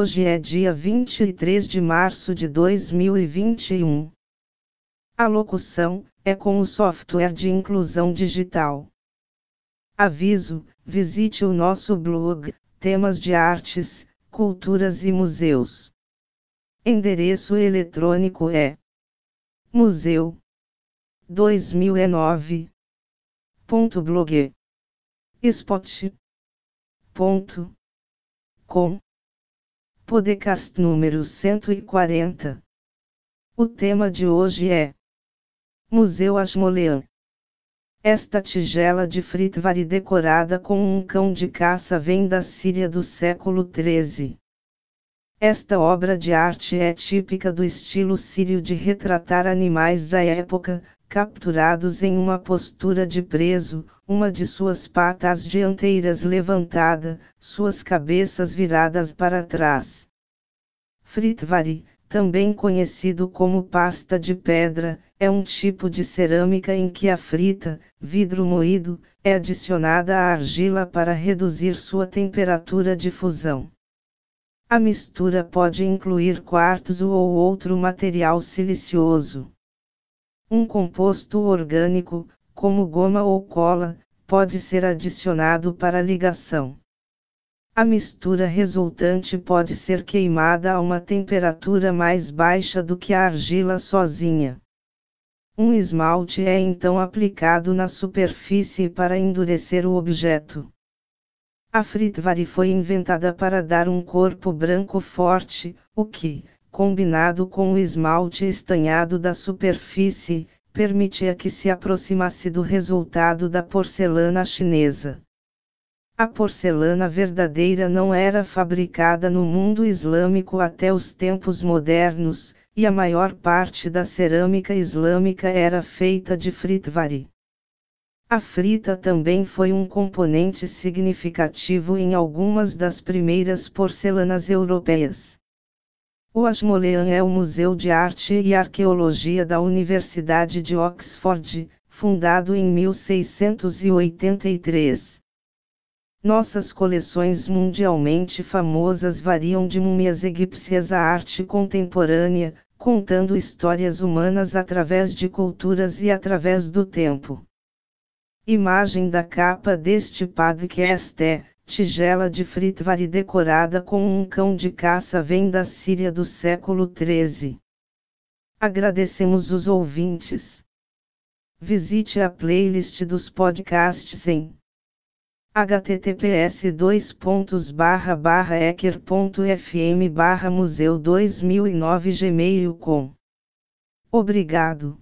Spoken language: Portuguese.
Hoje é dia 23 de março de 2021. A locução é com o software de inclusão digital. Aviso: visite o nosso blog, temas de artes, culturas e museus. Endereço eletrônico é museu 2009.blog spot.com Podcast número 140 O tema de hoje é Museu Ashmolean esta tigela de Fritvari decorada com um cão de caça vem da Síria do século XIII. Esta obra de arte é típica do estilo sírio de retratar animais da época, capturados em uma postura de preso, uma de suas patas dianteiras levantada, suas cabeças viradas para trás. Fritvari, também conhecido como pasta de pedra, é um tipo de cerâmica em que a frita, vidro moído, é adicionada à argila para reduzir sua temperatura de fusão. A mistura pode incluir quartzo ou outro material silicioso. Um composto orgânico, como goma ou cola, pode ser adicionado para ligação. A mistura resultante pode ser queimada a uma temperatura mais baixa do que a argila sozinha. Um esmalte é então aplicado na superfície para endurecer o objeto. A Fritvari foi inventada para dar um corpo branco forte, o que, combinado com o esmalte estanhado da superfície, permitia que se aproximasse do resultado da porcelana chinesa. A porcelana verdadeira não era fabricada no mundo islâmico até os tempos modernos, e a maior parte da cerâmica islâmica era feita de fritvari. A frita também foi um componente significativo em algumas das primeiras porcelanas europeias. O Ashmolean é o Museu de Arte e Arqueologia da Universidade de Oxford, fundado em 1683. Nossas coleções mundialmente famosas variam de múmias egípcias à arte contemporânea, contando histórias humanas através de culturas e através do tempo. Imagem da capa deste podcast é: tigela de Fritvari decorada com um cão de caça vem da Síria do século XIII. Agradecemos os ouvintes. Visite a playlist dos podcasts em https dois pontos barra barra ecker ponto fm barra museu dois mil e nove 2009 gmail.com Obrigado.